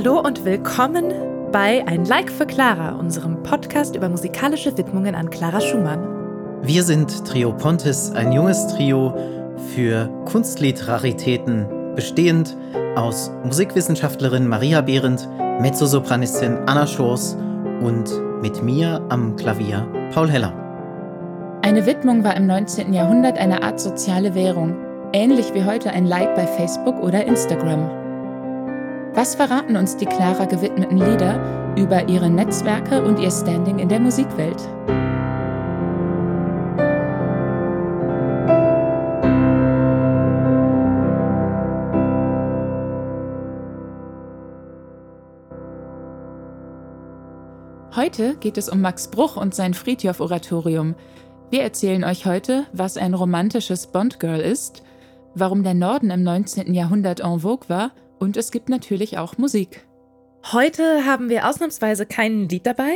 Hallo und willkommen bei Ein Like für Clara, unserem Podcast über musikalische Widmungen an Clara Schumann. Wir sind Trio Pontis, ein junges Trio für Kunstliteraritäten, bestehend aus Musikwissenschaftlerin Maria Behrendt, Mezzosopranistin Anna Schors und mit mir am Klavier Paul Heller. Eine Widmung war im 19. Jahrhundert eine Art soziale Währung, ähnlich wie heute ein Like bei Facebook oder Instagram. Was verraten uns die Clara gewidmeten Lieder über ihre Netzwerke und ihr Standing in der Musikwelt? Heute geht es um Max Bruch und sein Friedhof-Oratorium. Wir erzählen euch heute, was ein romantisches Bond-Girl ist, warum der Norden im 19. Jahrhundert en vogue war und es gibt natürlich auch Musik. Heute haben wir ausnahmsweise kein Lied dabei,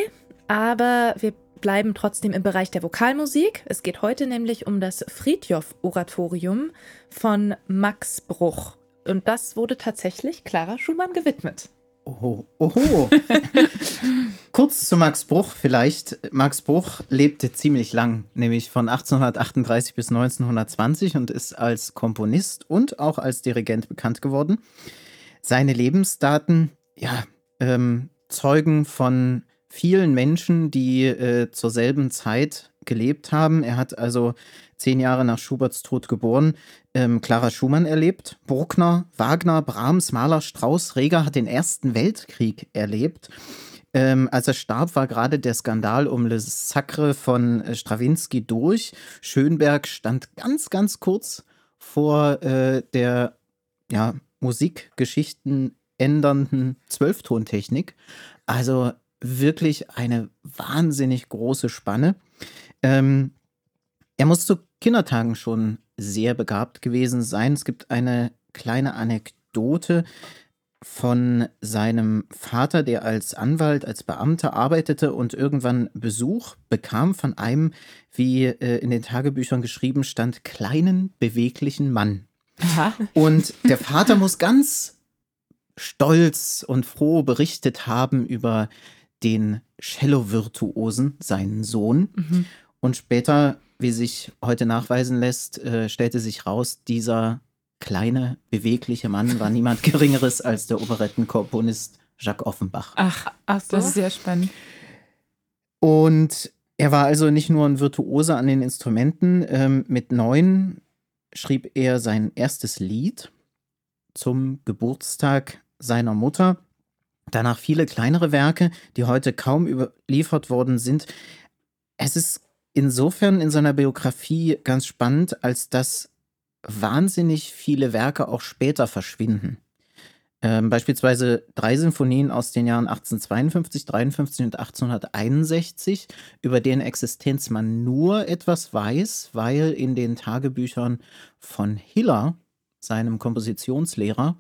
aber wir bleiben trotzdem im Bereich der Vokalmusik. Es geht heute nämlich um das Friedhof-Oratorium von Max Bruch. Und das wurde tatsächlich Clara Schumann gewidmet. Oho, oho. Kurz zu Max Bruch vielleicht. Max Bruch lebte ziemlich lang, nämlich von 1838 bis 1920 und ist als Komponist und auch als Dirigent bekannt geworden. Seine Lebensdaten, ja, ähm, zeugen von vielen Menschen, die äh, zur selben Zeit gelebt haben. Er hat also zehn Jahre nach Schuberts Tod geboren, ähm, Clara Schumann erlebt. Bruckner, Wagner, Brahms, Mahler, Strauss, Reger hat den Ersten Weltkrieg erlebt. Ähm, als er starb, war gerade der Skandal um Le Sacre von äh, Stravinsky durch. Schönberg stand ganz, ganz kurz vor äh, der ja, Musikgeschichten ändernden Zwölftontechnik. Also wirklich eine wahnsinnig große Spanne. Ähm, er muss zu Kindertagen schon sehr begabt gewesen sein. Es gibt eine kleine Anekdote von seinem Vater, der als Anwalt, als Beamter arbeitete und irgendwann Besuch bekam von einem, wie äh, in den Tagebüchern geschrieben stand, kleinen, beweglichen Mann. Aha. Und der Vater muss ganz stolz und froh berichtet haben über den Cello-Virtuosen, seinen Sohn. Mhm. Und später, wie sich heute nachweisen lässt, äh, stellte sich raus, dieser kleine, bewegliche Mann war niemand Geringeres als der Operettenkomponist Jacques Offenbach. Ach, ach so. das ist sehr spannend. Und er war also nicht nur ein Virtuose an den Instrumenten. Ähm, mit neun schrieb er sein erstes Lied zum Geburtstag seiner Mutter. Danach viele kleinere Werke, die heute kaum überliefert worden sind. Es ist insofern in seiner Biografie ganz spannend, als dass wahnsinnig viele Werke auch später verschwinden. Ähm, beispielsweise drei Sinfonien aus den Jahren 1852, 53 und 1861, über deren Existenz man nur etwas weiß, weil in den Tagebüchern von Hiller, seinem Kompositionslehrer,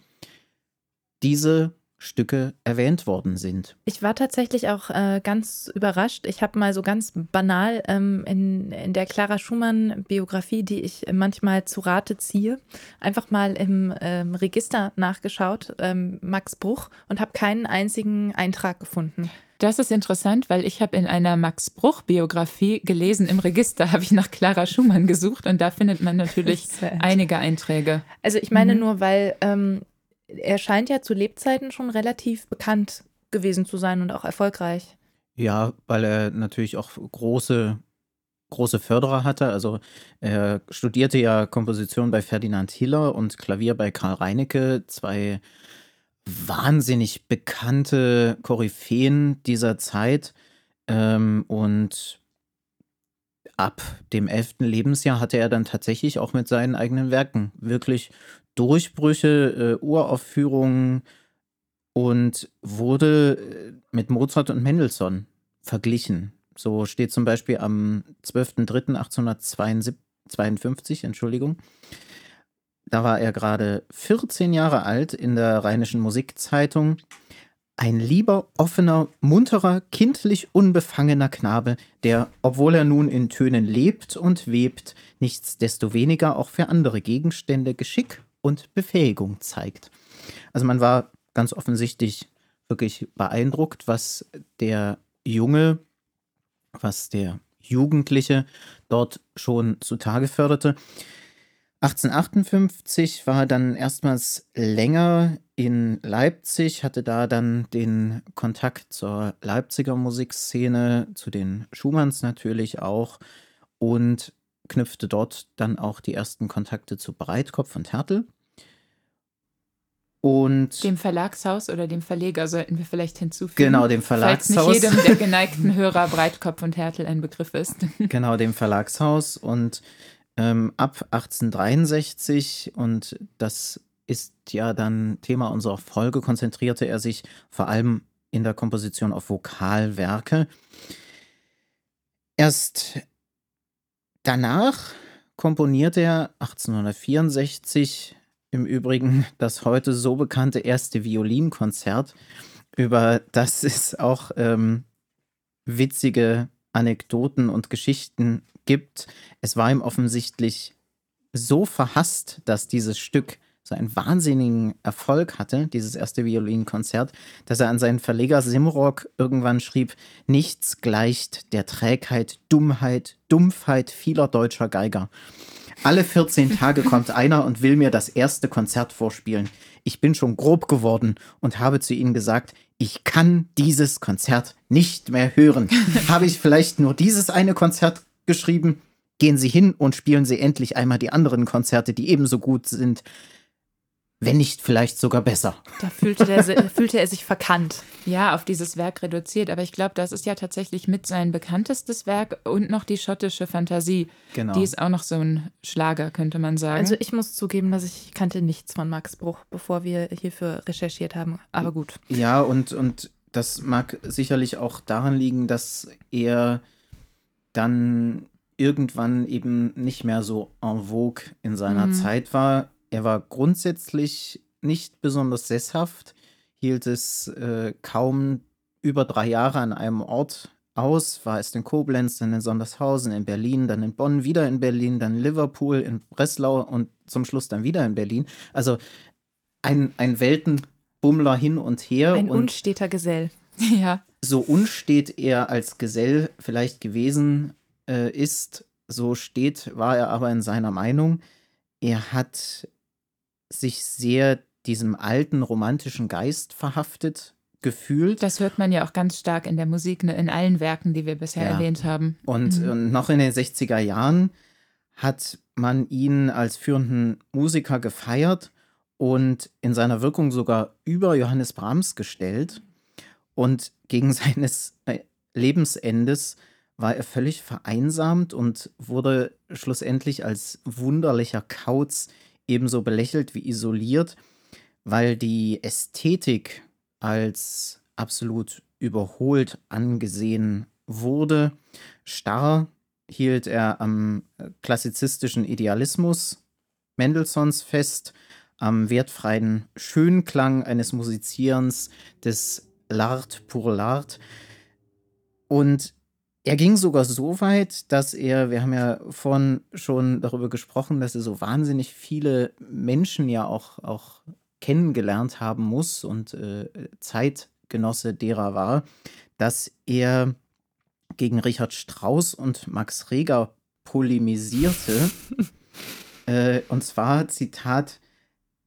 diese Stücke erwähnt worden sind. Ich war tatsächlich auch äh, ganz überrascht. Ich habe mal so ganz banal ähm, in, in der Clara Schumann-Biografie, die ich manchmal zu Rate ziehe, einfach mal im ähm, Register nachgeschaut, ähm, Max Bruch, und habe keinen einzigen Eintrag gefunden. Das ist interessant, weil ich habe in einer Max Bruch-Biografie gelesen, im Register habe ich nach Clara Schumann gesucht und da findet man natürlich einige Einträge. Also ich meine mhm. nur, weil ähm, er scheint ja zu Lebzeiten schon relativ bekannt gewesen zu sein und auch erfolgreich. Ja, weil er natürlich auch große, große Förderer hatte. Also er studierte ja Komposition bei Ferdinand Hiller und Klavier bei Karl Reinecke, zwei wahnsinnig bekannte Koryphäen dieser Zeit. Ähm, und ab dem elften Lebensjahr hatte er dann tatsächlich auch mit seinen eigenen Werken wirklich Durchbrüche, äh, Uraufführungen und wurde äh, mit Mozart und Mendelssohn verglichen. So steht zum Beispiel am 12.03.1852, Entschuldigung. Da war er gerade 14 Jahre alt in der Rheinischen Musikzeitung. Ein lieber, offener, munterer, kindlich unbefangener Knabe, der, obwohl er nun in Tönen lebt und webt, nichtsdestoweniger auch für andere Gegenstände Geschick und Befähigung zeigt. Also man war ganz offensichtlich wirklich beeindruckt, was der Junge, was der Jugendliche dort schon zutage förderte. 1858 war er dann erstmals länger in Leipzig, hatte da dann den Kontakt zur Leipziger Musikszene, zu den Schumanns natürlich auch und knüpfte dort dann auch die ersten Kontakte zu Breitkopf und Hertel. Und dem Verlagshaus oder dem Verleger sollten wir vielleicht hinzufügen. Genau, dem Verlagshaus. Falls nicht jedem der geneigten Hörer Breitkopf und Hertel ein Begriff ist. Genau, dem Verlagshaus. Und ähm, ab 1863, und das ist ja dann Thema unserer Folge, konzentrierte er sich vor allem in der Komposition auf Vokalwerke. Erst danach komponierte er 1864 im Übrigen das heute so bekannte erste Violinkonzert, über das es auch ähm, witzige Anekdoten und Geschichten gibt. Es war ihm offensichtlich so verhasst, dass dieses Stück so einen wahnsinnigen Erfolg hatte, dieses erste Violinkonzert, dass er an seinen Verleger Simrock irgendwann schrieb, nichts gleicht der Trägheit, Dummheit, Dumpfheit vieler deutscher Geiger. Alle 14 Tage kommt einer und will mir das erste Konzert vorspielen. Ich bin schon grob geworden und habe zu ihnen gesagt, ich kann dieses Konzert nicht mehr hören. habe ich vielleicht nur dieses eine Konzert geschrieben? Gehen Sie hin und spielen Sie endlich einmal die anderen Konzerte, die ebenso gut sind wenn nicht vielleicht sogar besser. Da fühlte, der, fühlte, er sich verkannt. Ja, auf dieses Werk reduziert. Aber ich glaube, das ist ja tatsächlich mit sein bekanntestes Werk und noch die schottische Fantasie. Genau. Die ist auch noch so ein Schlager, könnte man sagen. Also ich muss zugeben, dass ich kannte nichts von Max Bruch, bevor wir hierfür recherchiert haben. Aber gut. Ja, und, und das mag sicherlich auch daran liegen, dass er dann irgendwann eben nicht mehr so en vogue in seiner mhm. Zeit war. Er war grundsätzlich nicht besonders sesshaft, hielt es äh, kaum über drei Jahre an einem Ort aus, war erst in Koblenz, dann in Sondershausen, in Berlin, dann in Bonn, wieder in Berlin, dann Liverpool, in Breslau und zum Schluss dann wieder in Berlin. Also ein, ein Weltenbummler hin und her. Ein und unsteter Gesell. ja. So unstet er als Gesell vielleicht gewesen äh, ist, so steht war er aber in seiner Meinung. Er hat sich sehr diesem alten romantischen Geist verhaftet gefühlt. Das hört man ja auch ganz stark in der Musik, ne, in allen Werken, die wir bisher ja. erwähnt haben. Und, mhm. und noch in den 60er Jahren hat man ihn als führenden Musiker gefeiert und in seiner Wirkung sogar über Johannes Brahms gestellt. Und gegen seines äh, Lebensendes war er völlig vereinsamt und wurde schlussendlich als wunderlicher Kauz ebenso belächelt wie isoliert, weil die Ästhetik als absolut überholt angesehen wurde. Starr hielt er am klassizistischen Idealismus Mendelssohns fest, am wertfreien Schönklang eines Musizierens des L'Art pour l'Art. Und er ging sogar so weit, dass er, wir haben ja vorhin schon darüber gesprochen, dass er so wahnsinnig viele Menschen ja auch, auch kennengelernt haben muss und äh, Zeitgenosse derer war, dass er gegen Richard Strauss und Max Reger polemisierte. äh, und zwar, Zitat,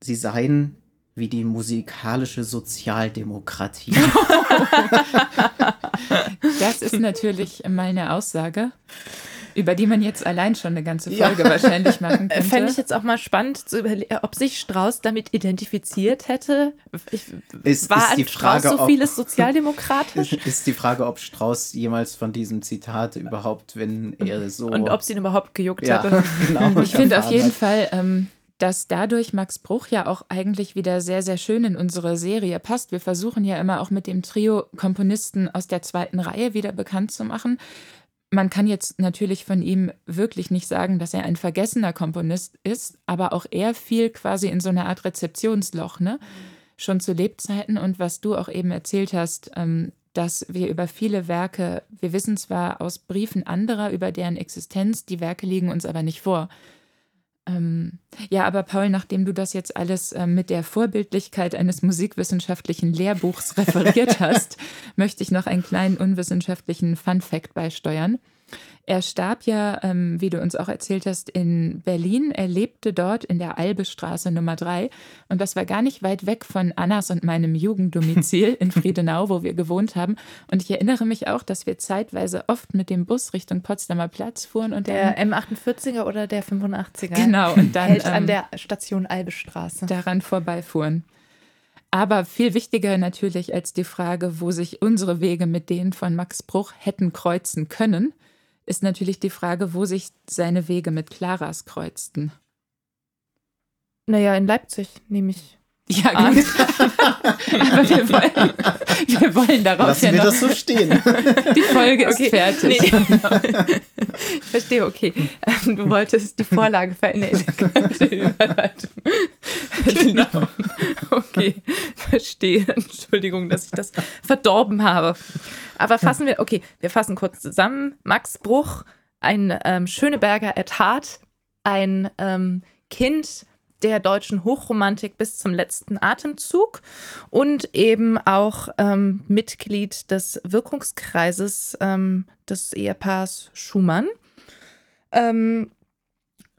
sie seien wie die musikalische Sozialdemokratie. das ist natürlich meine Aussage, über die man jetzt allein schon eine ganze Folge ja. wahrscheinlich machen könnte. Fände ich jetzt auch mal spannend zu überlegen, ob sich Strauß damit identifiziert hätte. Ich, ist, war ist die Frage, Strauß so vieles sozialdemokratisch? Ist die Frage, ob Strauß jemals von diesem Zitat überhaupt, wenn er so. Und ob sie ihn überhaupt gejuckt ja, hatte. Genau, ich finde auf jeden hat. Fall. Ähm, dass dadurch Max Bruch ja auch eigentlich wieder sehr, sehr schön in unsere Serie passt. Wir versuchen ja immer auch mit dem Trio Komponisten aus der zweiten Reihe wieder bekannt zu machen. Man kann jetzt natürlich von ihm wirklich nicht sagen, dass er ein vergessener Komponist ist, aber auch er fiel quasi in so eine Art Rezeptionsloch, ne? Schon zu Lebzeiten und was du auch eben erzählt hast, ähm, dass wir über viele Werke, wir wissen zwar aus Briefen anderer über deren Existenz, die Werke liegen uns aber nicht vor. Ähm, Ja, aber Paul, nachdem du das jetzt alles äh, mit der Vorbildlichkeit eines musikwissenschaftlichen Lehrbuchs referiert hast, möchte ich noch einen kleinen unwissenschaftlichen Fun-Fact beisteuern. Er starb ja, ähm, wie du uns auch erzählt hast, in Berlin. Er lebte dort in der Albestraße Nummer 3. Und das war gar nicht weit weg von Annas und meinem Jugenddomizil in Friedenau, wo wir gewohnt haben. Und ich erinnere mich auch, dass wir zeitweise oft mit dem Bus Richtung Potsdamer Platz fuhren. Und der M48er oder der 85er? Genau. Und dann hält an ähm, der Station Albestraße. Daran vorbeifuhren. Aber viel wichtiger natürlich als die Frage, wo sich unsere Wege mit denen von Max Bruch hätten kreuzen können, ist natürlich die Frage, wo sich seine Wege mit Claras kreuzten. Naja, in Leipzig nehme ich. Ja, gut. Aber wir wollen, wir wollen darauf Lassen ja wir noch. das so stehen. Die Folge ist Okay, fertig. nee. Ich verstehe, okay. Ähm, Du wolltest die Vorlage verändern. genau. Okay, verstehe. Entschuldigung, dass ich das verdorben habe. Aber fassen wir, okay, wir fassen kurz zusammen. Max Bruch, ein ähm, Schöneberger at Heart, ein ähm, Kind der deutschen Hochromantik bis zum letzten Atemzug und eben auch ähm, Mitglied des Wirkungskreises ähm, des Ehepaars Schumann. Ähm,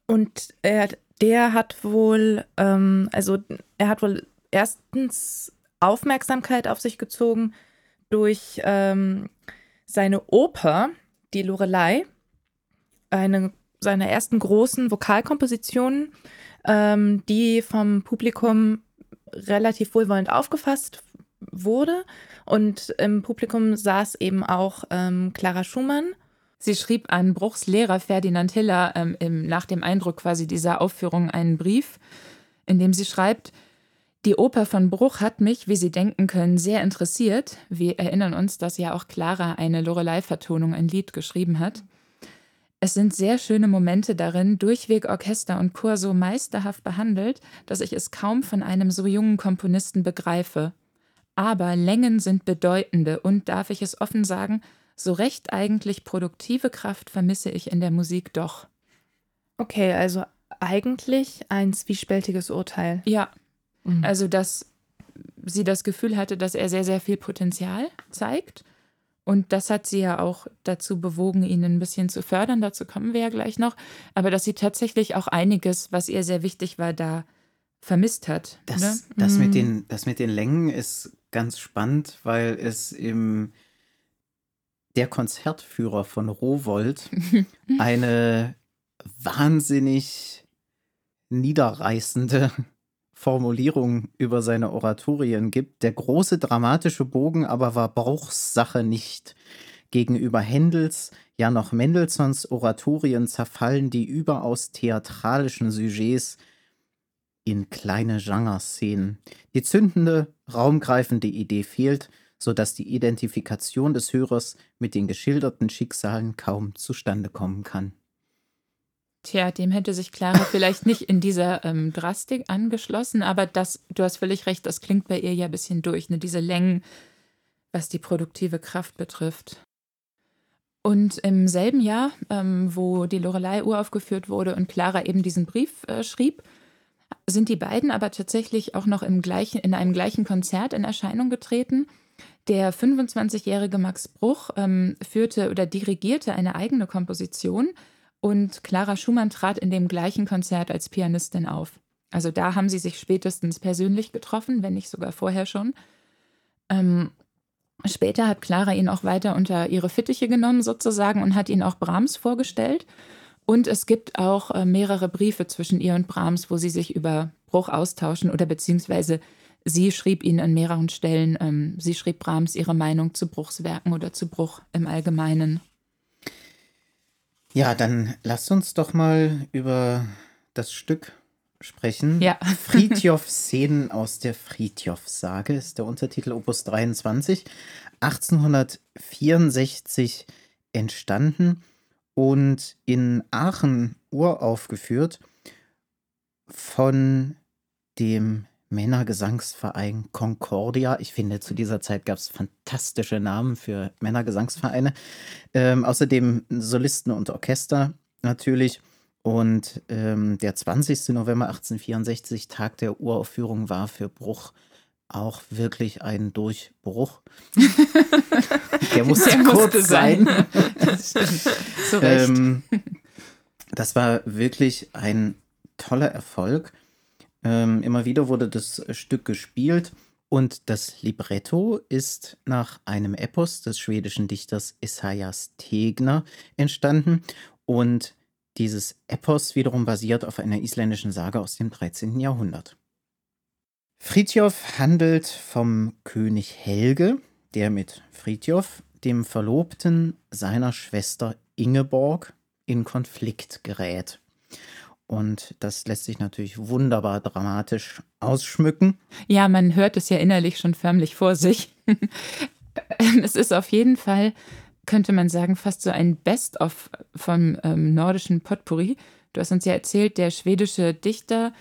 und er, der hat wohl, ähm, also er hat wohl erstens Aufmerksamkeit auf sich gezogen durch ähm, seine Oper, die Lorelei, eine seiner ersten großen Vokalkompositionen, ähm, die vom Publikum relativ wohlwollend aufgefasst wurde. Und im Publikum saß eben auch ähm, Clara Schumann. Sie schrieb an Bruchs Lehrer Ferdinand Hiller ähm, im, nach dem Eindruck quasi dieser Aufführung einen Brief, in dem sie schreibt, die Oper von Bruch hat mich, wie Sie denken können, sehr interessiert. Wir erinnern uns, dass ja auch Clara eine Lorelei-Vertonung, ein Lied geschrieben hat. Es sind sehr schöne Momente darin, durchweg Orchester und Chor so meisterhaft behandelt, dass ich es kaum von einem so jungen Komponisten begreife. Aber Längen sind bedeutende und, darf ich es offen sagen, so recht eigentlich produktive Kraft vermisse ich in der Musik doch. Okay, also eigentlich ein zwiespältiges Urteil. Ja, Mhm. also dass sie das Gefühl hatte, dass er sehr, sehr viel Potenzial zeigt. Und das hat sie ja auch dazu bewogen, ihn ein bisschen zu fördern. Dazu kommen wir ja gleich noch. Aber dass sie tatsächlich auch einiges, was ihr sehr wichtig war, da vermisst hat. Das, ne? das, Mhm. mit den, das mit den Längen ist ganz spannend, weil es im der Konzertführer von Rowold eine wahnsinnig niederreißende Formulierung über seine Oratorien gibt. Der große dramatische Bogen aber war Bruchs Sache nicht. Gegenüber Händels, ja noch Mendelssohns Oratorien zerfallen die überaus theatralischen Sujets in kleine Genreszenen. Die zündende, raumgreifende Idee fehlt, sodass die Identifikation des Hörers mit den geschilderten Schicksalen kaum zustande kommen kann. Tja, dem hätte sich Clara vielleicht nicht in dieser ähm, Drastik angeschlossen, aber das, du hast völlig recht, das klingt bei ihr ja ein bisschen durch, ne? diese Längen, was die produktive Kraft betrifft. Und im selben Jahr, ähm, wo die Lorelei uraufgeführt wurde und Clara eben diesen Brief äh, schrieb, sind die beiden aber tatsächlich auch noch im gleichen, in einem gleichen Konzert in Erscheinung getreten. Der 25-jährige Max Bruch ähm, führte oder dirigierte eine eigene Komposition und Clara Schumann trat in dem gleichen Konzert als Pianistin auf. Also da haben sie sich spätestens persönlich getroffen, wenn nicht sogar vorher schon. Ähm, später hat Clara ihn auch weiter unter ihre Fittiche genommen sozusagen und hat ihn auch Brahms vorgestellt. Und es gibt auch äh, mehrere Briefe zwischen ihr und Brahms, wo sie sich über Bruch austauschen oder beziehungsweise sie schrieb ihn an mehreren Stellen, ähm, sie schrieb Brahms ihre Meinung zu Bruchswerken oder zu Bruch im Allgemeinen. Ja, dann lasst uns doch mal über das Stück sprechen. Ja. Fridtjof Szenen aus der Fridtjof-Sage ist der Untertitel Opus 23, 1864 entstanden und in Aachen uraufgeführt von dem Männergesangsverein Concordia. Ich finde, zu dieser Zeit gab es fantastische Namen für Männergesangsvereine. Ähm, außerdem Solisten und Orchester natürlich. Und ähm, der 20. November 1864, Tag der Uraufführung, war für Bruch auch wirklich ein Durchbruch. der musste der kurz musste sein. sein. ähm, das war wirklich ein toller Erfolg. Ähm, immer wieder wurde das Stück gespielt und das Libretto ist nach einem Epos des schwedischen Dichters Esaias Tegner entstanden und dieses Epos wiederum basiert auf einer isländischen Sage aus dem 13. Jahrhundert. Fritjof handelt vom König Helge, der mit Fritjof, dem Verlobten seiner Schwester Ingeborg, in Konflikt gerät. Und das lässt sich natürlich wunderbar dramatisch ausschmücken. Ja, man hört es ja innerlich schon förmlich vor sich. es ist auf jeden Fall, könnte man sagen, fast so ein Best-of vom ähm, nordischen Potpourri. Du hast uns ja erzählt, der schwedische Dichter,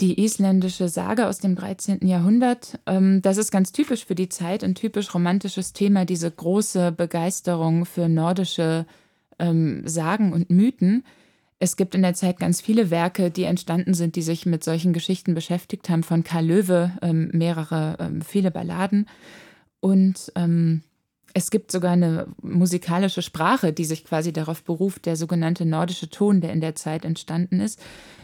die isländische Sage aus dem 13. Jahrhundert. Ähm, das ist ganz typisch für die Zeit, ein typisch romantisches Thema, diese große Begeisterung für nordische ähm, Sagen und Mythen. Es gibt in der Zeit ganz viele Werke, die entstanden sind, die sich mit solchen Geschichten beschäftigt haben, von Karl Löwe, ähm, mehrere, ähm, viele Balladen. Und ähm, es gibt sogar eine musikalische Sprache, die sich quasi darauf beruft, der sogenannte nordische Ton, der in der Zeit entstanden ist.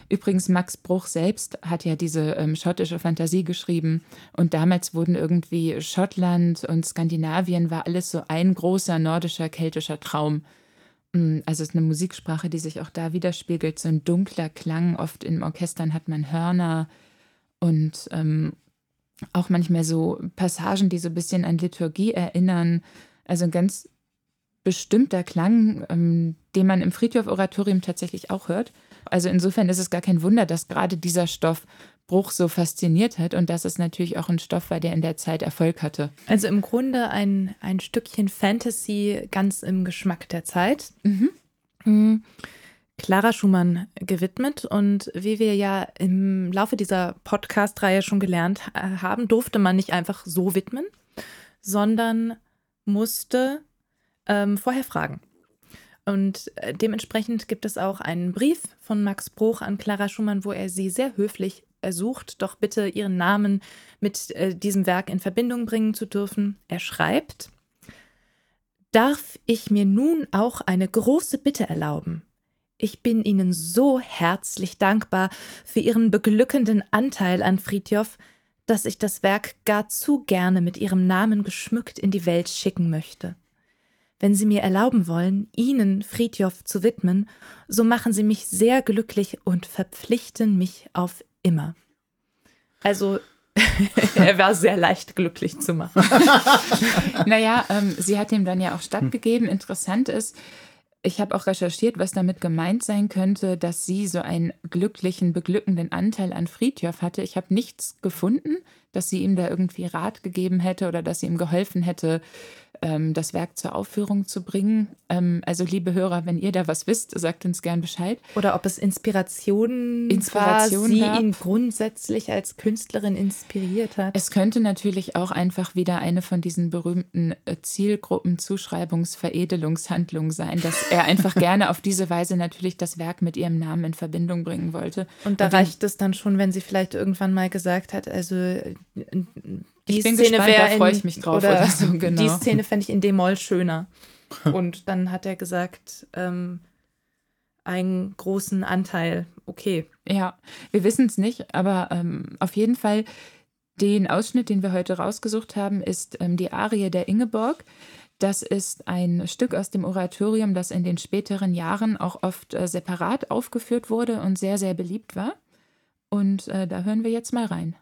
Übrigens, Max Bruch selbst hat ja diese ähm, schottische Fantasie geschrieben und damals wurden irgendwie Schottland und Skandinavien war alles so ein großer nordischer, keltischer Traum. Mm, also es ist eine Musiksprache, die sich auch da widerspiegelt, so ein dunkler Klang. Oft in Orchestern hat man Hörner und ähm, auch manchmal so Passagen, die so ein bisschen an Liturgie erinnern. Also ein ganz bestimmter Klang, ähm, den man im Friedhof-Oratorium tatsächlich auch hört. Also insofern ist es gar kein Wunder, dass gerade dieser Stoff Bruch so fasziniert hat und dass es natürlich auch ein Stoff war, der in der Zeit Erfolg hatte. Also im Grunde ein, ein Stückchen Fantasy ganz im Geschmack der Zeit. Mhm. Mhm. Clara Schumann gewidmet. Und wie wir ja im Laufe dieser Podcast-Reihe schon gelernt haben, durfte man nicht einfach so widmen, sondern musste ähm, vorher fragen. Und äh, dementsprechend gibt es auch einen Brief von Max Bruch an Clara Schumann, wo er sie sehr höflich ersucht, doch bitte ihren Namen mit äh, diesem Werk in Verbindung bringen zu dürfen. Er schreibt, Darf ich mir nun auch eine große Bitte erlauben? Ich bin Ihnen so herzlich dankbar für Ihren beglückenden Anteil an Fridjof, dass ich das Werk gar zu gerne mit Ihrem Namen geschmückt in die Welt schicken möchte. Wenn Sie mir erlauben wollen, Ihnen Fridjof zu widmen, so machen Sie mich sehr glücklich und verpflichten mich auf immer. Also er war sehr leicht glücklich zu machen. naja, ähm, sie hat ihm dann ja auch stattgegeben. Interessant ist, ich habe auch recherchiert, was damit gemeint sein könnte, dass sie so einen glücklichen, beglückenden Anteil an Friedhof hatte. Ich habe nichts gefunden, dass sie ihm da irgendwie Rat gegeben hätte oder dass sie ihm geholfen hätte, ähm, das Werk zur Aufführung zu bringen. Ähm, also, liebe Hörer, wenn ihr da was wisst, sagt uns gern Bescheid. Oder ob es Inspiration, Inspiration war, sie gab. ihn grundsätzlich als Künstlerin inspiriert hat. Es könnte natürlich auch einfach wieder eine von diesen berühmten äh, Zielgruppenzuschreibungsveredelungshandlungen sein, dass er einfach gerne auf diese Weise natürlich das Werk mit ihrem Namen in Verbindung bringen wollte. Und da Und reicht es dann schon, wenn sie vielleicht irgendwann mal gesagt hat, also die Szene wäre da freue ich mich drauf. Oder, oder so, genau. Die Szene fände ich in D-Moll schöner. Und dann hat er gesagt, ähm, einen großen Anteil, okay. Ja, wir wissen es nicht, aber ähm, auf jeden Fall den Ausschnitt, den wir heute rausgesucht haben, ist ähm, die Arie der Ingeborg. Das ist ein Stück aus dem Oratorium, das in den späteren Jahren auch oft äh, separat aufgeführt wurde und sehr, sehr beliebt war. Und äh, da hören wir jetzt mal rein.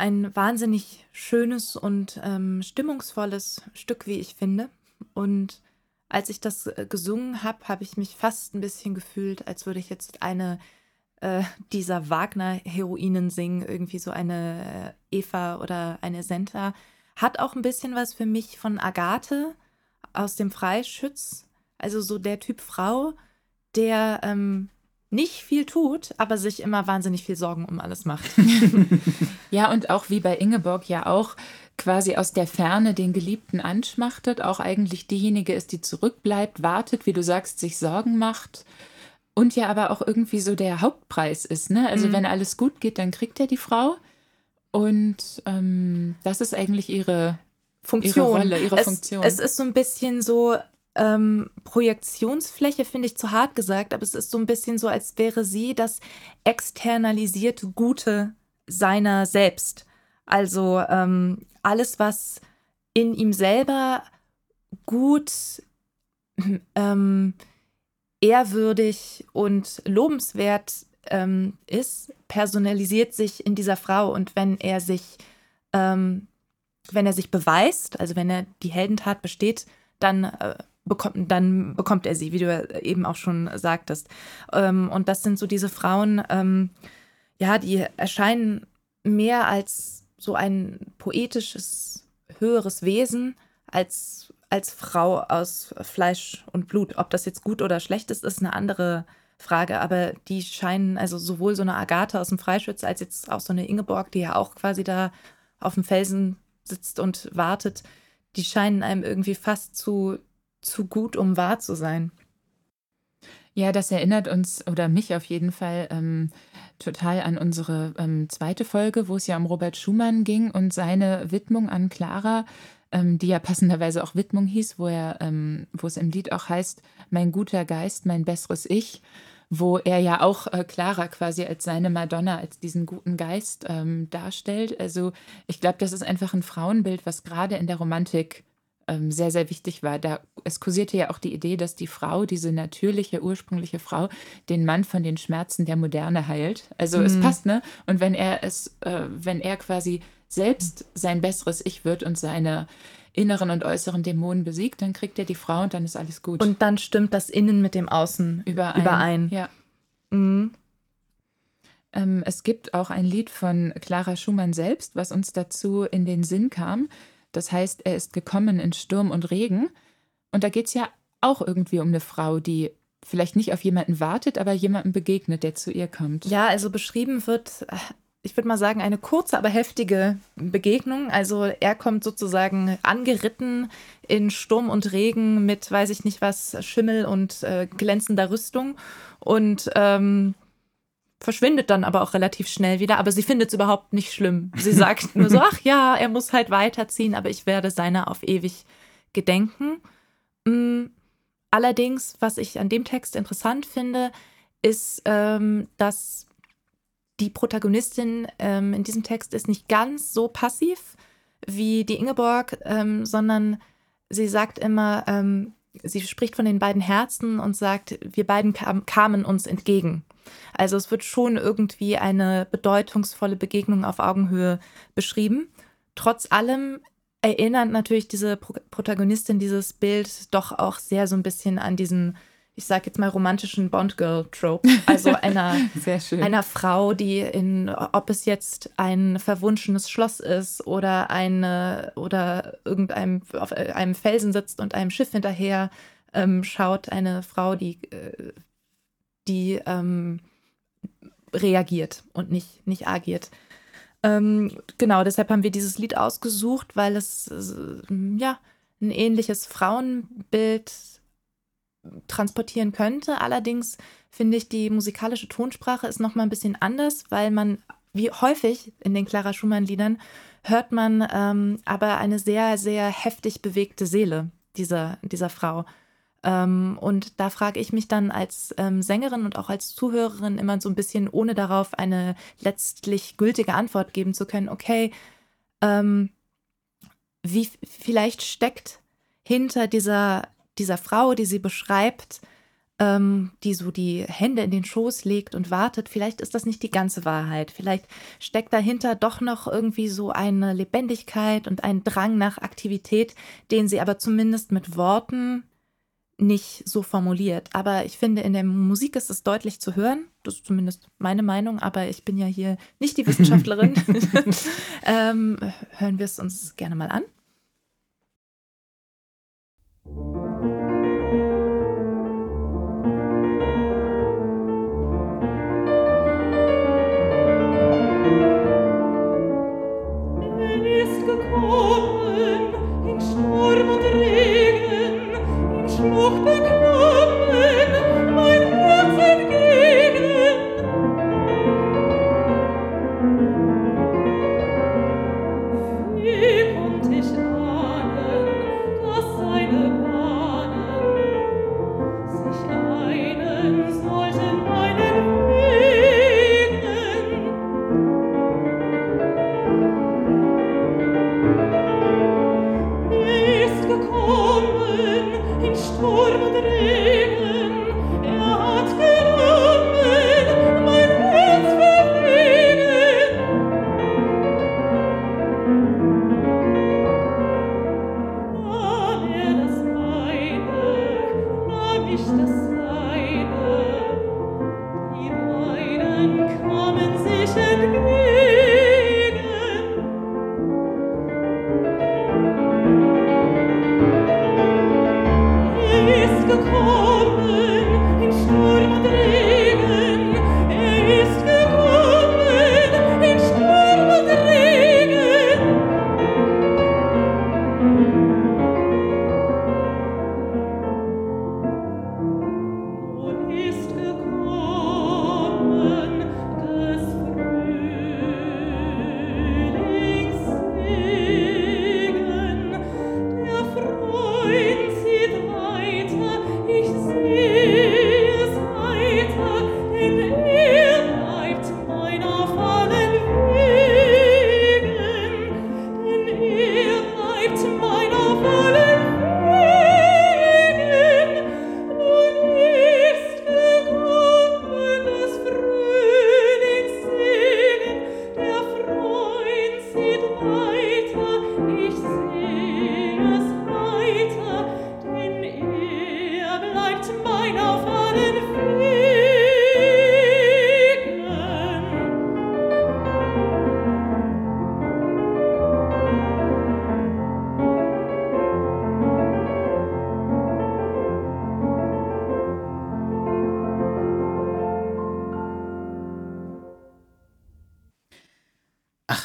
Ein wahnsinnig schönes und ähm, stimmungsvolles Stück, wie ich finde. Und als ich das äh, gesungen habe, habe ich mich fast ein bisschen gefühlt, als würde ich jetzt eine äh, dieser Wagner-Heroinen singen, irgendwie so eine äh, Eva oder eine Senta. Hat auch ein bisschen was für mich von Agathe aus dem Freischütz. Also so der Typ Frau, der ähm, nicht viel tut, aber sich immer wahnsinnig viel Sorgen um alles macht. ja, und auch wie bei Ingeborg ja auch quasi aus der Ferne den Geliebten anschmachtet, auch eigentlich diejenige ist, die zurückbleibt, wartet, wie du sagst, sich Sorgen macht. Und ja aber auch irgendwie so der Hauptpreis ist. Ne? Also mhm. wenn alles gut geht, dann kriegt er die Frau. Und ähm, das ist eigentlich ihre Funktion. Ihre Rolle, ihre es, Funktion. Es ist so ein bisschen so, ähm, Projektionsfläche finde ich zu hart gesagt, aber es ist so ein bisschen so, als wäre sie das externalisierte Gute seiner selbst. Also ähm, alles, was in ihm selber gut, ähm, ehrwürdig und lobenswert ähm, ist, personalisiert sich in dieser Frau. Und wenn er sich, ähm, wenn er sich beweist, also wenn er die Heldentat besteht, dann äh, bekommt, dann bekommt er sie, wie du eben auch schon sagtest. Ähm, und das sind so diese Frauen, ähm, ja, die erscheinen mehr als so ein poetisches, höheres Wesen, als, als Frau aus Fleisch und Blut. Ob das jetzt gut oder schlecht ist, ist eine andere Frage, aber die scheinen, also sowohl so eine Agathe aus dem Freischütz als jetzt auch so eine Ingeborg, die ja auch quasi da auf dem Felsen sitzt und wartet, die scheinen einem irgendwie fast zu zu gut, um wahr zu sein. Ja, das erinnert uns oder mich auf jeden Fall ähm, total an unsere ähm, zweite Folge, wo es ja um Robert Schumann ging und seine Widmung an Clara, ähm, die ja passenderweise auch Widmung hieß, wo er, ähm, wo es im Lied auch heißt, mein guter Geist, mein besseres Ich, wo er ja auch äh, Clara quasi als seine Madonna, als diesen guten Geist ähm, darstellt. Also ich glaube, das ist einfach ein Frauenbild, was gerade in der Romantik ähm, sehr, sehr wichtig war. Da, es kursierte ja auch die Idee, dass die Frau, diese natürliche, ursprüngliche Frau, den Mann von den Schmerzen der Moderne heilt. Also mhm. es passt, ne? Und wenn er es, äh, wenn er quasi selbst sein besseres Ich wird und seine inneren und äußeren Dämonen besiegt, dann kriegt er die Frau und dann ist alles gut. Und dann stimmt das Innen mit dem Außen überein. überein. Ja. Mhm. Ähm, es gibt auch ein Lied von Clara Schumann selbst, was uns dazu in den Sinn kam. Das heißt, er ist gekommen in Sturm und Regen. Und da geht es ja auch irgendwie um eine Frau, die vielleicht nicht auf jemanden wartet, aber jemandem begegnet, der zu ihr kommt. Ja, also beschrieben wird, ich würde mal sagen, eine kurze, aber heftige Begegnung. Also er kommt sozusagen angeritten in Sturm und Regen mit, weiß ich nicht was, Schimmel und äh, glänzender Rüstung. Und ähm, verschwindet dann aber auch relativ schnell wieder. Aber sie findet es überhaupt nicht schlimm. Sie sagt nur so, ach ja, er muss halt weiterziehen, aber ich werde seiner auf ewig gedenken. Mm, allerdings, was ich an dem Text interessant finde, ist, ähm, dass die Protagonistin ähm, in diesem Text ist nicht ganz so passiv wie die Ingeborg, ähm, sondern sie sagt immer, ähm, sie spricht von den beiden Herzen und sagt, wir beiden kam, kamen uns entgegen. Also es wird schon irgendwie eine bedeutungsvolle Begegnung auf Augenhöhe beschrieben. Trotz allem erinnert natürlich diese Pro Protagonistin dieses Bild doch auch sehr so ein bisschen an diesen ich sage jetzt mal romantischen Bond-Girl-Trope. Also einer, einer Frau, die in, ob es jetzt ein verwunschenes Schloss ist oder eine oder irgendeinem auf einem Felsen sitzt und einem Schiff hinterher ähm, schaut, eine Frau, die, äh, die ähm, reagiert und nicht, nicht agiert. Ähm, genau, deshalb haben wir dieses Lied ausgesucht, weil es äh, ja ein ähnliches Frauenbild transportieren könnte. Allerdings finde ich, die musikalische Tonsprache ist noch mal ein bisschen anders, weil man, wie häufig in den Clara Schumann-Liedern, hört man ähm, aber eine sehr, sehr heftig bewegte Seele dieser, dieser Frau. Ähm, und da frage ich mich dann als ähm, Sängerin und auch als Zuhörerin immer so ein bisschen, ohne darauf eine letztlich gültige Antwort geben zu können, okay, ähm, wie vielleicht steckt hinter dieser dieser Frau, die sie beschreibt, ähm, die so die Hände in den Schoß legt und wartet, vielleicht ist das nicht die ganze Wahrheit. Vielleicht steckt dahinter doch noch irgendwie so eine Lebendigkeit und ein Drang nach Aktivität, den sie aber zumindest mit Worten nicht so formuliert. Aber ich finde, in der Musik ist es deutlich zu hören. Das ist zumindest meine Meinung, aber ich bin ja hier nicht die Wissenschaftlerin. ähm, hören wir es uns gerne mal an. Eucaristas.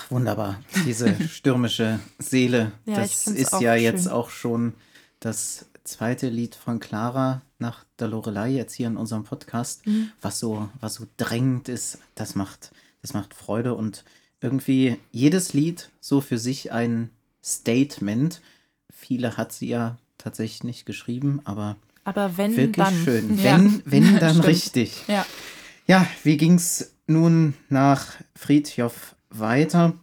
Wunderbar. Diese stürmische Seele. Ja, das ist ja schön. jetzt auch schon das zweite Lied von Clara nach der Lorelei jetzt hier in unserem Podcast, mhm. was so, was so drängend ist. Das macht, das macht Freude und irgendwie jedes Lied so für sich ein Statement. Viele hat sie ja tatsächlich nicht geschrieben, aber Aber wenn Wirklich dann. schön. Ja. Wenn, wenn dann Stimmt. richtig. Ja. Ja, wie ging's nun nach Friedhof weiter?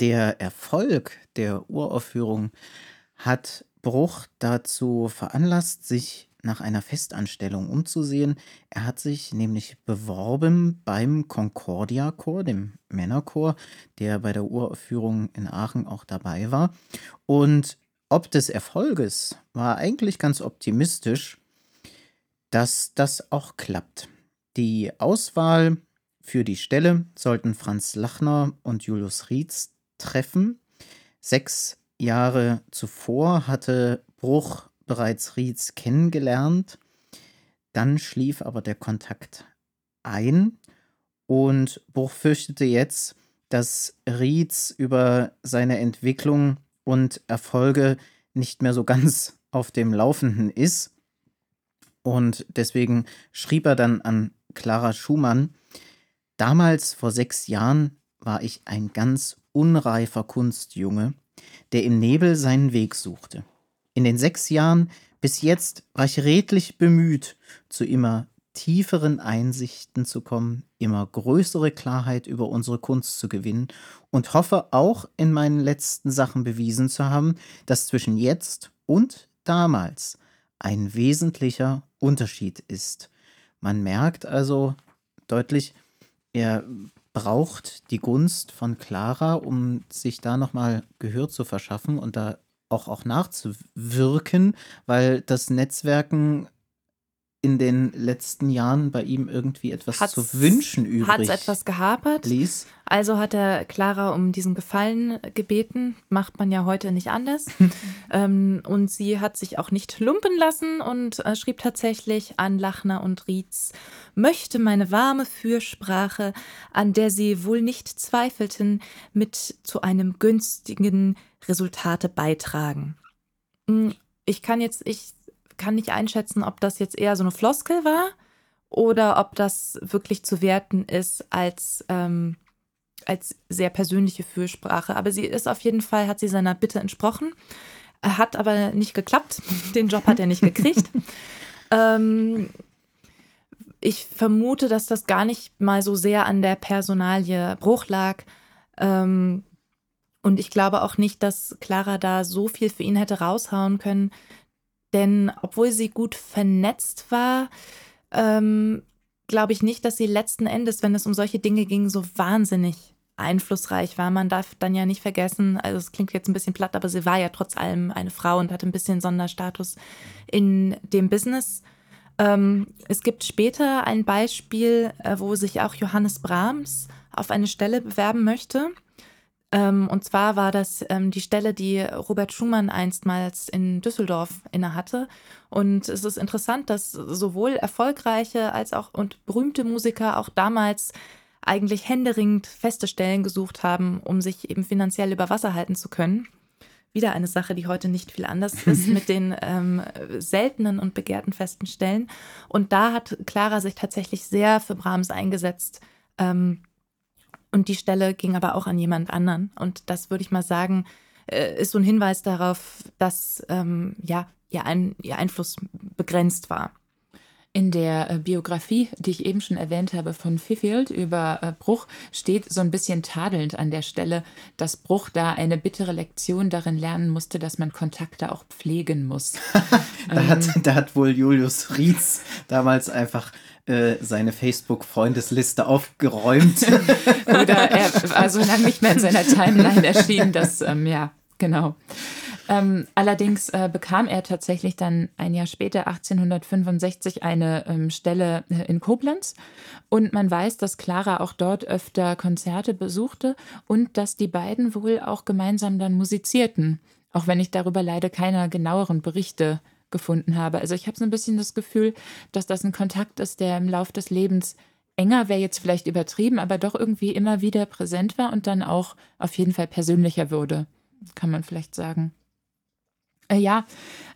Der Erfolg der Uraufführung hat Bruch dazu veranlasst, sich nach einer Festanstellung umzusehen. Er hat sich nämlich beworben beim Concordia Chor, dem Männerchor, der bei der Uraufführung in Aachen auch dabei war. Und ob des Erfolges war eigentlich ganz optimistisch, dass das auch klappt. Die Auswahl für die Stelle sollten Franz Lachner und Julius Rietz treffen. Sechs Jahre zuvor hatte Bruch bereits Rietz kennengelernt. Dann schlief aber der Kontakt ein und Bruch fürchtete jetzt, dass Rietz über seine Entwicklung und Erfolge nicht mehr so ganz auf dem Laufenden ist. Und deswegen schrieb er dann an Clara Schumann, damals vor sechs Jahren war ich ein ganz unreifer Kunstjunge, der im Nebel seinen Weg suchte. In den sechs Jahren bis jetzt war ich redlich bemüht, zu immer tieferen Einsichten zu kommen, immer größere Klarheit über unsere Kunst zu gewinnen und hoffe auch in meinen letzten Sachen bewiesen zu haben, dass zwischen jetzt und damals ein wesentlicher Unterschied ist. Man merkt also deutlich, er braucht die Gunst von Clara, um sich da nochmal Gehör zu verschaffen und da auch, auch nachzuwirken, weil das Netzwerken in den letzten Jahren bei ihm irgendwie etwas Hat's- zu wünschen übrig Hat es etwas gehapert? ließ. Also hat er Clara um diesen Gefallen gebeten. Macht man ja heute nicht anders. ähm, und sie hat sich auch nicht lumpen lassen und äh, schrieb tatsächlich an Lachner und Rietz, möchte meine warme Fürsprache, an der sie wohl nicht zweifelten, mit zu einem günstigen Resultate beitragen. Hm, Ich kann jetzt, ich kann nicht einschätzen, ob das jetzt eher so eine Floskel war oder ob das wirklich zu werten ist als ähm, als sehr persönliche Fürsprache. Aber sie ist auf jeden Fall, hat sie seiner Bitte entsprochen, hat aber nicht geklappt. Den Job hat er nicht gekriegt. ähm, ich vermute, dass das gar nicht mal so sehr an der Personalie Bruch lag. Ähm, und ich glaube auch nicht, dass Clara da so viel für ihn hätte raushauen können. Denn obwohl sie gut vernetzt war, ähm, glaube ich nicht, dass sie letzten Endes, wenn es um solche Dinge ging, so wahnsinnig einflussreich war. Man darf dann ja nicht vergessen, also es klingt jetzt ein bisschen platt, aber sie war ja trotz allem eine Frau und hatte ein bisschen Sonderstatus in dem Business. Ähm, es gibt später ein Beispiel, äh, wo sich auch Johannes Brahms auf eine Stelle bewerben möchte. Ähm, und zwar war das ähm, die Stelle, die Robert Schumann einstmals in Düsseldorf innehatte. Und es ist interessant, dass sowohl erfolgreiche als auch und berühmte Musiker auch damals eigentlich händeringend feste Stellen gesucht haben, um sich eben finanziell über Wasser halten zu können. Wieder eine Sache, die heute nicht viel anders ist mit den ähm, seltenen und begehrten festen Stellen. Und da hat Clara sich tatsächlich sehr für Brahms eingesetzt. Ähm, und die Stelle ging aber auch an jemand anderen. Und das würde ich mal sagen, äh, ist so ein Hinweis darauf, dass ähm, ja, ihr, ein, ihr Einfluss begrenzt war. In der äh, Biografie, die ich eben schon erwähnt habe von Fifield über äh, Bruch, steht so ein bisschen tadelnd an der Stelle, dass Bruch da eine bittere Lektion darin lernen musste, dass man Kontakte auch pflegen muss. Da hat, da hat wohl Julius Rietz damals einfach äh, seine Facebook-Freundesliste aufgeräumt. Oder er war so lange nicht mehr in seiner Timeline erschienen, dass, ähm, ja, genau. Ähm, allerdings äh, bekam er tatsächlich dann ein Jahr später, 1865, eine ähm, Stelle äh, in Koblenz. Und man weiß, dass Clara auch dort öfter Konzerte besuchte und dass die beiden wohl auch gemeinsam dann musizierten. Auch wenn ich darüber leider keine genaueren Berichte gefunden habe. Also ich habe so ein bisschen das Gefühl, dass das ein Kontakt ist, der im Lauf des Lebens enger wäre jetzt vielleicht übertrieben, aber doch irgendwie immer wieder präsent war und dann auch auf jeden Fall persönlicher wurde, kann man vielleicht sagen. Äh, Ja,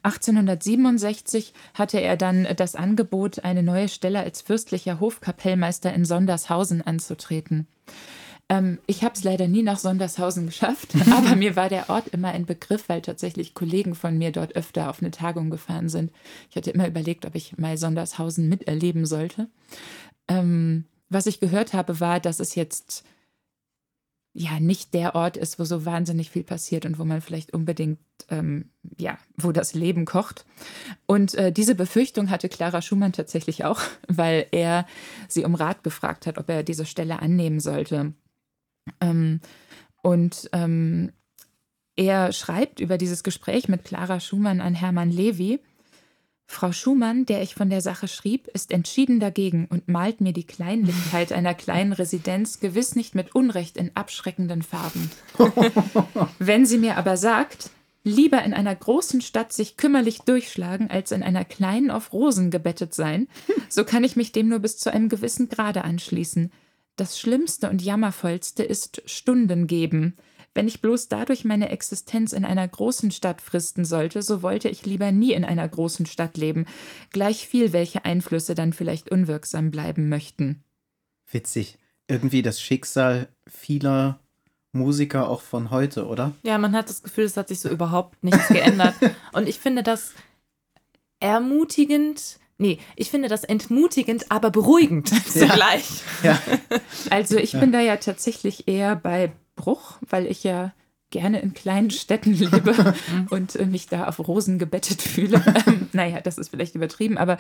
1867 hatte er dann das Angebot, eine neue Stelle als fürstlicher Hofkapellmeister in Sondershausen anzutreten. Ähm, ich habe es leider nie nach Sondershausen geschafft, aber mir war der Ort immer ein Begriff, weil tatsächlich Kollegen von mir dort öfter auf eine Tagung gefahren sind. Ich hatte immer überlegt, ob ich mal Sondershausen miterleben sollte. Ähm, was ich gehört habe, war, dass es jetzt ja nicht der Ort ist, wo so wahnsinnig viel passiert und wo man vielleicht unbedingt, ähm, ja, wo das Leben kocht. Und äh, diese Befürchtung hatte Clara Schumann tatsächlich auch, weil er sie um Rat befragt hat, ob er diese Stelle annehmen sollte. Ähm, und ähm, er schreibt über dieses Gespräch mit Clara Schumann an Hermann Levi. Frau Schumann, der ich von der Sache schrieb, ist entschieden dagegen und malt mir die Kleinlichkeit einer kleinen Residenz gewiss nicht mit Unrecht in abschreckenden Farben. Wenn sie mir aber sagt, lieber in einer großen Stadt sich kümmerlich durchschlagen, als in einer kleinen auf Rosen gebettet sein, so kann ich mich dem nur bis zu einem gewissen Grade anschließen. Das Schlimmste und Jammervollste ist Stunden geben. Wenn ich bloß dadurch meine Existenz in einer großen Stadt fristen sollte, so wollte ich lieber nie in einer großen Stadt leben, gleich viel, welche Einflüsse dann vielleicht unwirksam bleiben möchten. Witzig. Irgendwie das Schicksal vieler Musiker auch von heute, oder? Ja, man hat das Gefühl, es hat sich so überhaupt nichts geändert. Und ich finde das ermutigend, Nee, ich finde das entmutigend, aber beruhigend zugleich. Ja. Also ich ja. bin da ja tatsächlich eher bei Bruch, weil ich ja gerne in kleinen Städten lebe und äh, mich da auf Rosen gebettet fühle. Ähm, naja, das ist vielleicht übertrieben, aber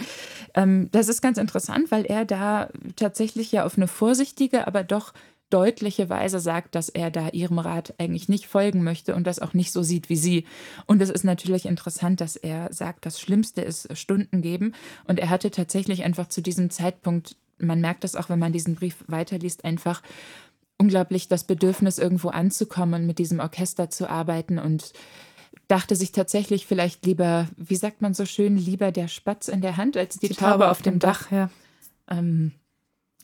ähm, das ist ganz interessant, weil er da tatsächlich ja auf eine vorsichtige, aber doch deutliche Weise sagt, dass er da ihrem Rat eigentlich nicht folgen möchte und das auch nicht so sieht wie sie. Und es ist natürlich interessant, dass er sagt, das Schlimmste ist Stunden geben. Und er hatte tatsächlich einfach zu diesem Zeitpunkt, man merkt das auch, wenn man diesen Brief weiterliest, einfach unglaublich das Bedürfnis, irgendwo anzukommen und mit diesem Orchester zu arbeiten und dachte sich tatsächlich vielleicht lieber, wie sagt man so schön, lieber der Spatz in der Hand als die, die Taube, Taube, auf dem Dach. Dach ja. ähm,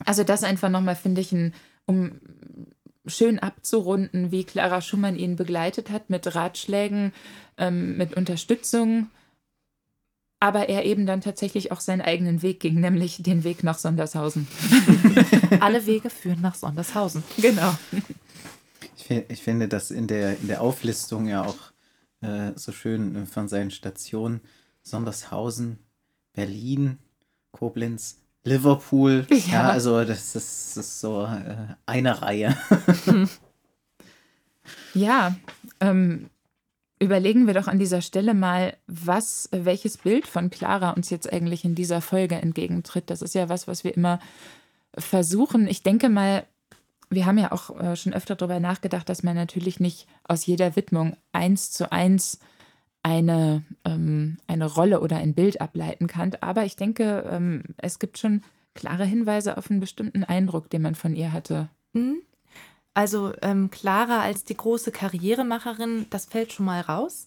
also das einfach nochmal, finde ich, ein um schön abzurunden, wie Clara Schumann ihn begleitet hat mit Ratschlägen, ähm, mit Unterstützung, aber er eben dann tatsächlich auch seinen eigenen Weg ging, nämlich den Weg nach Sondershausen. Alle Wege führen nach Sondershausen. Genau. Ich, ich finde das in der, in der Auflistung ja auch äh, so schön von seinen Stationen. Sondershausen, Berlin, Koblenz, Liverpool. Ja, ja also das ist, das ist so äh, eine Reihe. ja, ähm, überlegen wir doch an dieser Stelle mal, was, welches Bild von Clara uns jetzt eigentlich in dieser Folge entgegentritt. Das ist ja was, was wir immer versuchen. Ich denke mal, wir haben ja auch äh, schon öfter darüber nachgedacht, dass man natürlich nicht aus jeder Widmung eins zu eins eine, ähm, eine Rolle oder ein Bild ableiten kann. Aber ich denke, ähm, es gibt schon klare Hinweise auf einen bestimmten Eindruck, den man von ihr hatte. Mhm. Also ähm, Clara als die große Karrieremacherin, das fällt schon mal raus.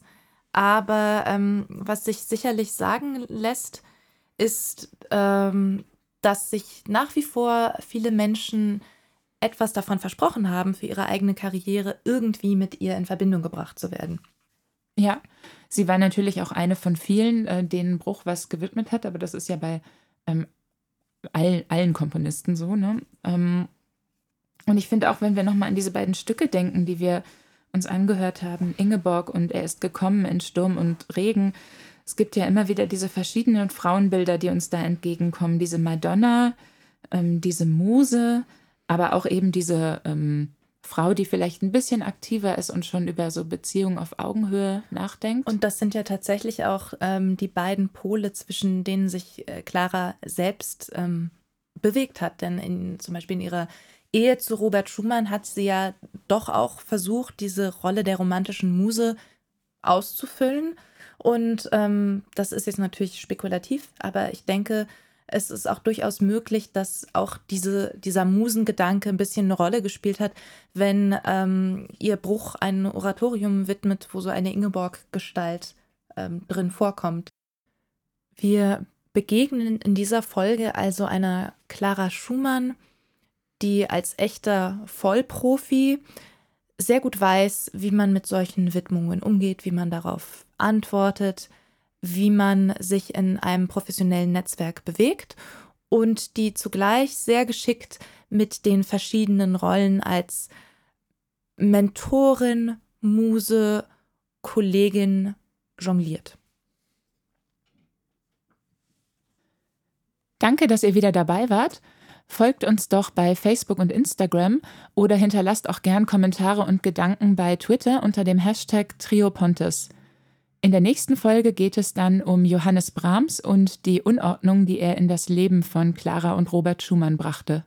Aber ähm, was sich sicherlich sagen lässt, ist, ähm, dass sich nach wie vor viele Menschen etwas davon versprochen haben, für ihre eigene Karriere irgendwie mit ihr in Verbindung gebracht zu werden. Ja, sie war natürlich auch eine von vielen, äh, denen Bruch was gewidmet hat, aber das ist ja bei ähm, all, allen Komponisten so. Ne? Und ich finde auch, wenn wir nochmal an diese beiden Stücke denken, die wir uns angehört haben, Ingeborg und Er ist gekommen in Sturm und Regen, es gibt ja immer wieder diese verschiedenen Frauenbilder, die uns da entgegenkommen. Diese Madonna, ähm, diese Muse, aber auch eben diese ähm, Frau, die vielleicht ein bisschen aktiver ist und schon über so Beziehungen auf Augenhöhe nachdenkt. Und das sind ja tatsächlich auch ähm, die beiden Pole, zwischen denen sich äh, Clara selbst ähm, bewegt hat. Denn in, zum Beispiel in ihrer Ehe zu Robert Schumann hat sie ja doch auch versucht, diese Rolle der romantischen Muse auszufüllen. Und ähm, das ist jetzt natürlich spekulativ, aber ich denke, es ist auch durchaus möglich, dass auch diese, dieser Musengedanke ein bisschen eine Rolle gespielt hat, wenn ähm, ihr Bruch ein Oratorium widmet, wo so eine Ingeborg-Gestalt ähm, drin vorkommt. Wir begegnen in dieser Folge also einer Clara Schumann, die als echter Vollprofi sehr gut weiß, wie man mit solchen Widmungen umgeht, wie man darauf antwortet, wie man sich in einem professionellen Netzwerk bewegt und die zugleich sehr geschickt mit den verschiedenen Rollen als Mentorin, Muse, Kollegin jongliert. Danke, dass ihr wieder dabei wart. Folgt uns doch bei Facebook und Instagram oder hinterlasst auch gern Kommentare und Gedanken bei Twitter unter dem Hashtag Triopontes. In der nächsten Folge geht es dann um Johannes Brahms und die Unordnung, die er in das Leben von Clara und Robert Schumann brachte.